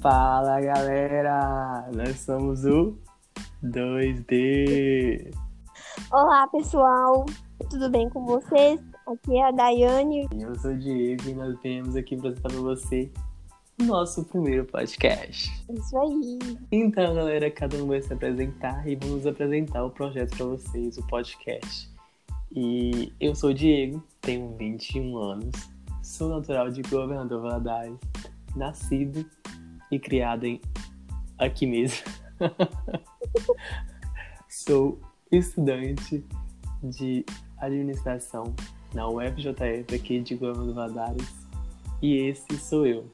Fala galera, nós somos o 2D. Olá pessoal, tudo bem com vocês? Aqui é a Daiane. Eu sou o Diego e nós viemos aqui apresentar para você o nosso primeiro podcast. Isso aí. Então galera, cada um vai se apresentar e vamos apresentar o projeto para vocês, o podcast. E eu sou o Diego, tenho 21 anos, sou natural de Governador Valadares, nascido e criado em aqui mesmo. Sou estudante de administração na UFJF aqui de Gomes Vadares e esse sou eu.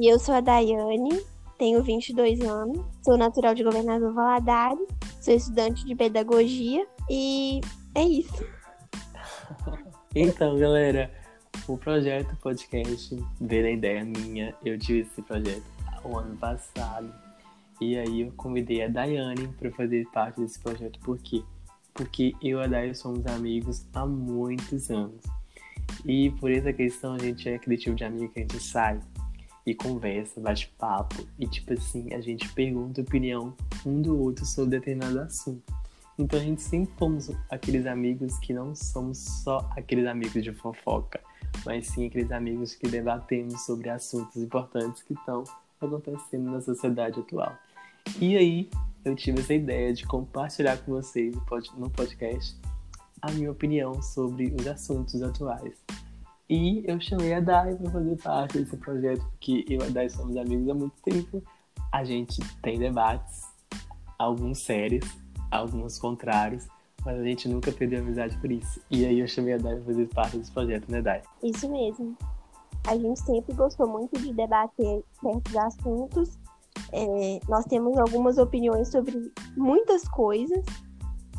E eu sou a Daiane, tenho 22 anos, sou natural de Governador Valadares, sou estudante de pedagogia e é isso. então, galera, o projeto podcast veio a ideia minha, eu tive esse projeto o ano passado. E aí eu convidei a Daiane para fazer parte desse projeto. Por quê? Porque eu e a Daiane somos amigos há muitos anos. E por essa questão a gente é aquele tipo de amigo que a gente sai e conversa, bate papo. E tipo assim, a gente pergunta opinião um do outro sobre determinado assunto. Então a gente sempre fomos aqueles amigos que não somos só aqueles amigos de fofoca, mas sim aqueles amigos que debatemos sobre assuntos importantes que estão acontecendo na sociedade atual. E aí eu tive essa ideia de compartilhar com vocês no podcast a minha opinião sobre os assuntos atuais. E eu chamei a Dai para fazer parte desse projeto, porque eu e a Dai somos amigos há muito tempo. A gente tem debates, alguns sérios, alguns contrários, mas a gente nunca perdeu amizade por isso. E aí eu chamei a Dai para fazer parte desse projeto, né, Dai? Isso mesmo a gente sempre gostou muito de debater certos assuntos. É, nós temos algumas opiniões sobre muitas coisas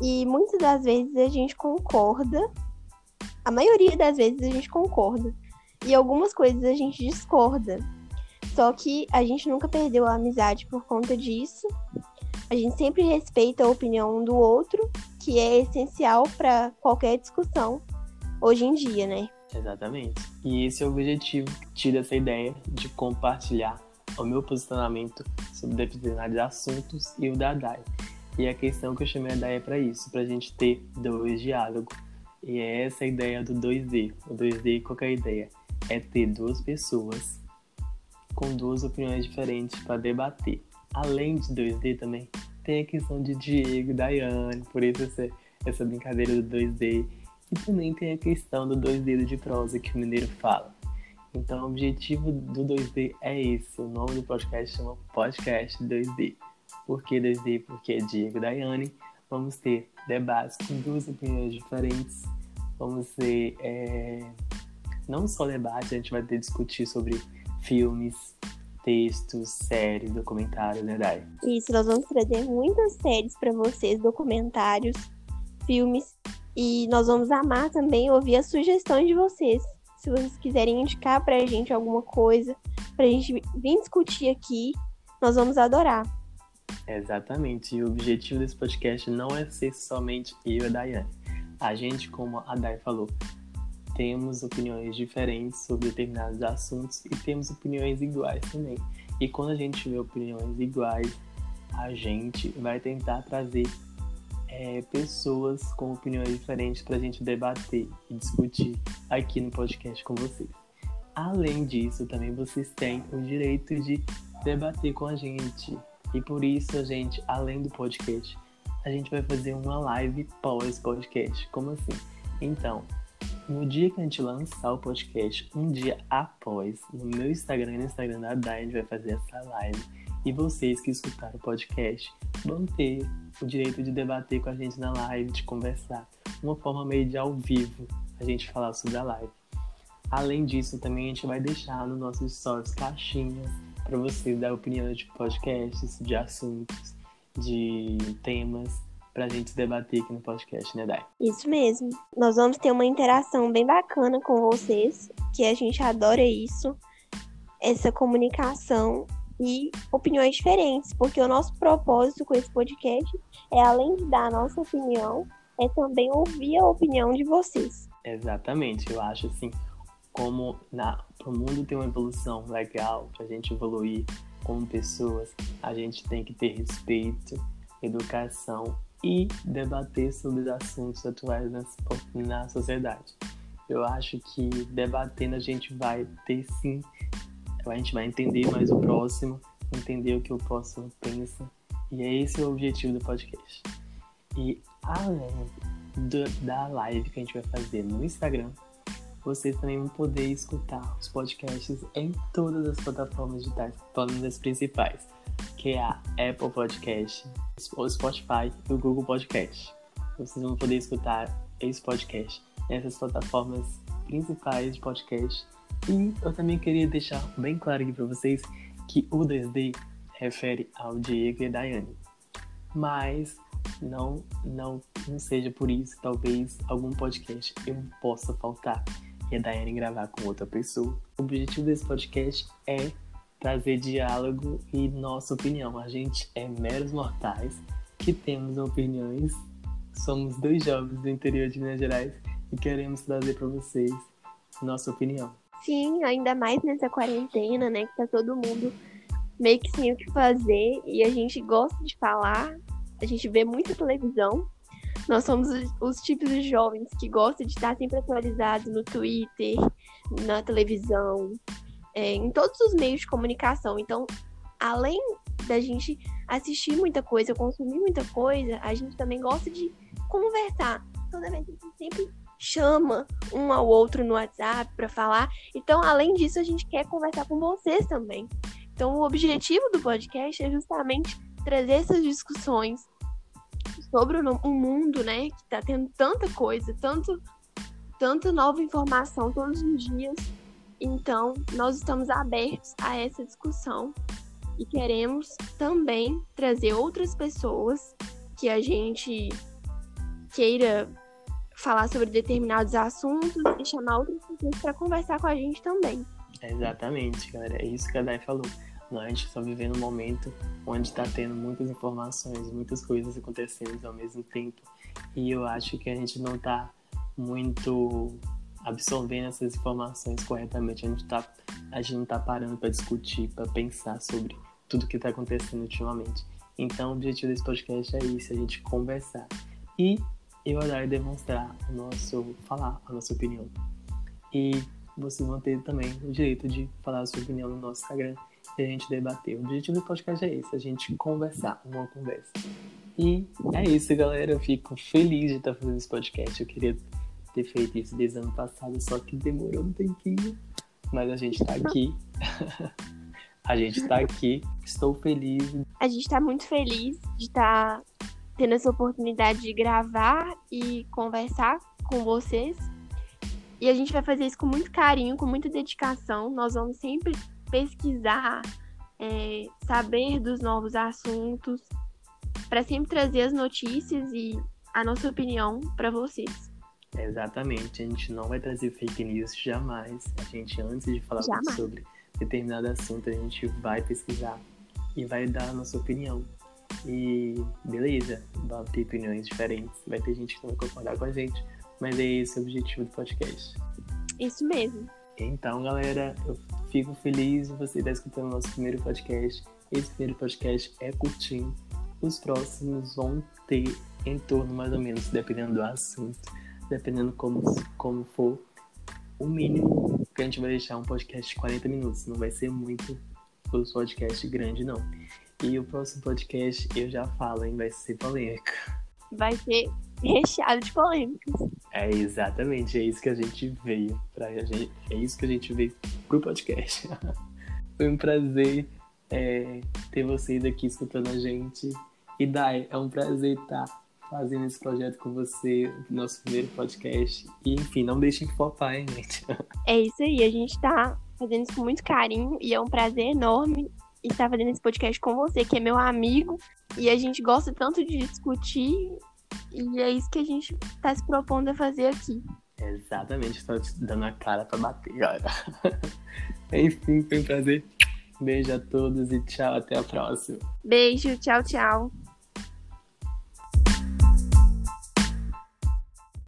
e muitas das vezes a gente concorda. A maioria das vezes a gente concorda. E algumas coisas a gente discorda. Só que a gente nunca perdeu a amizade por conta disso. A gente sempre respeita a opinião um do outro, que é essencial para qualquer discussão hoje em dia, né? Exatamente. E esse é o objetivo tira essa ideia de compartilhar o meu posicionamento sobre determinados assuntos e o da DAI. E a questão que eu chamei a DAI é para isso, para a gente ter dois diálogos. E é essa a ideia do 2D. O 2D, qual é a ideia? É ter duas pessoas com duas opiniões diferentes para debater. Além de 2D também, tem a questão de Diego Daiane, por isso essa, essa brincadeira do 2D e também tem a questão do 2D de prosa que o mineiro fala. Então, o objetivo do 2D é esse. O nome do podcast chama Podcast 2D. Por que 2D? Porque é Diego e Daiane. Vamos ter debates com duas opiniões diferentes. Vamos ter é... não só debate, a gente vai ter discutir sobre filmes, textos, séries, documentários, né, Dai? Isso, nós vamos trazer muitas séries para vocês, documentários, filmes e nós vamos amar também ouvir as sugestões de vocês. Se vocês quiserem indicar pra gente alguma coisa, pra gente vir discutir aqui, nós vamos adorar. Exatamente. E o objetivo desse podcast não é ser somente eu e a Daiane. A gente, como a Dai falou, temos opiniões diferentes sobre determinados assuntos e temos opiniões iguais também. E quando a gente tiver opiniões iguais, a gente vai tentar trazer é, pessoas com opiniões diferentes para a gente debater e discutir aqui no podcast com vocês. Além disso, também vocês têm o direito de debater com a gente. E por isso, a gente, além do podcast, a gente vai fazer uma live pós-podcast. Como assim? Então, no dia que a gente lançar o podcast, um dia após, no meu Instagram e no Instagram da Dai, a gente vai fazer essa live. E vocês que escutaram o podcast vão ter o direito de debater com a gente na live, de conversar. Uma forma meio de ao vivo a gente falar sobre a live. Além disso, também a gente vai deixar nos nossos stories caixinhas para vocês dar opinião de podcasts, de assuntos, de temas para a gente debater aqui no podcast, né, Dai? Isso mesmo. Nós vamos ter uma interação bem bacana com vocês, que a gente adora isso, essa comunicação e opiniões diferentes, porque o nosso propósito com esse podcast é, além de dar a nossa opinião, é também ouvir a opinião de vocês. Exatamente, eu acho assim, como para o mundo ter uma evolução legal, para a gente evoluir, como pessoas, a gente tem que ter respeito, educação e debater sobre os assuntos atuais na, na sociedade. Eu acho que debatendo a gente vai ter sim, a gente vai entender mais o próximo, entender o que o próximo pensa, e é esse o objetivo do podcast. E além do, da live que a gente vai fazer no Instagram, vocês também vão poder escutar os podcasts em todas as plataformas digitais, todas as principais, que é a Apple Podcast, o Spotify e o Google Podcast. Vocês vão poder escutar esse podcast nessas plataformas principais de podcast. E eu também queria deixar bem claro aqui para vocês que o 2D refere ao Diego e a Daiane. Mas não, não, não seja por isso, talvez algum podcast eu possa faltar e a Daiane gravar com outra pessoa. O objetivo desse podcast é trazer diálogo e nossa opinião. A gente é meros mortais que temos opiniões, somos dois jovens do interior de Minas Gerais e queremos trazer para vocês nossa opinião. Sim, ainda mais nessa quarentena, né, que tá todo mundo meio que sem o que fazer e a gente gosta de falar, a gente vê muita televisão. Nós somos os tipos de jovens que gostam de estar sempre atualizados no Twitter, na televisão, é, em todos os meios de comunicação. Então, além da gente assistir muita coisa, consumir muita coisa, a gente também gosta de conversar. Toda vez a gente sempre chama um ao outro no WhatsApp para falar. Então, além disso, a gente quer conversar com vocês também. Então, o objetivo do podcast é justamente trazer essas discussões sobre o mundo, né, que está tendo tanta coisa, tanto tanta nova informação todos os dias então, nós estamos abertos a essa discussão e queremos também trazer outras pessoas que a gente queira falar sobre determinados assuntos e chamar outras pessoas para conversar com a gente também. Exatamente, galera. É isso que a Dai falou. Nós, a gente está vivendo um momento onde está tendo muitas informações, muitas coisas acontecendo ao mesmo tempo. E eu acho que a gente não está muito absorvendo essas informações corretamente. A gente, tá, a gente não está parando para discutir, para pensar sobre tudo que está acontecendo ultimamente. Então, o objetivo desse podcast é isso, a gente conversar. E eu e demonstrar o nosso, falar a nossa opinião. E vocês vão ter também o direito de falar a sua opinião no nosso Instagram e a gente debater. O objetivo do podcast é esse, a gente conversar, uma conversa. E é isso, galera. Eu fico feliz de estar fazendo esse podcast. Eu queria ter feito isso desde ano passado, só que demorou um tempinho. Mas a gente tá aqui. a gente tá aqui. Estou feliz. A gente tá muito feliz de estar tá tendo essa oportunidade de gravar e conversar com vocês. E a gente vai fazer isso com muito carinho, com muita dedicação. Nós vamos sempre pesquisar, é, saber dos novos assuntos, para sempre trazer as notícias e a nossa opinião para vocês. Exatamente, a gente não vai trazer fake news jamais. A gente, antes de falar sobre determinado assunto, a gente vai pesquisar e vai dar a nossa opinião. E beleza, vai ter opiniões diferentes, vai ter gente que não vai concordar com a gente, mas é esse o objetivo do podcast. Isso mesmo. Então, galera, eu fico feliz de você estar escutando o nosso primeiro podcast. Esse primeiro podcast é curtinho. Os próximos vão ter em torno, mais ou menos, dependendo do assunto, dependendo como, como for, o mínimo que a gente vai deixar um podcast de 40 minutos. Não vai ser muito o podcast grande, não. E o próximo podcast, eu já falo, hein? Vai ser polêmica. Vai ser recheado de polêmicas. É exatamente, é isso que a gente veio pra gente. É isso que a gente veio pro podcast. Foi um prazer é, ter vocês aqui escutando a gente. E Dai, é um prazer estar fazendo esse projeto com você, nosso primeiro podcast. E, enfim, não deixem de flopar, hein, gente? É isso aí, a gente tá fazendo isso com muito carinho e é um prazer enorme estar fazendo esse podcast com você, que é meu amigo. E a gente gosta tanto de discutir e é isso que a gente tá se propondo a fazer aqui. Exatamente, estou te dando a cara pra bater, galera. Enfim, foi um prazer. Beijo a todos e tchau, até a próxima. Beijo, tchau, tchau.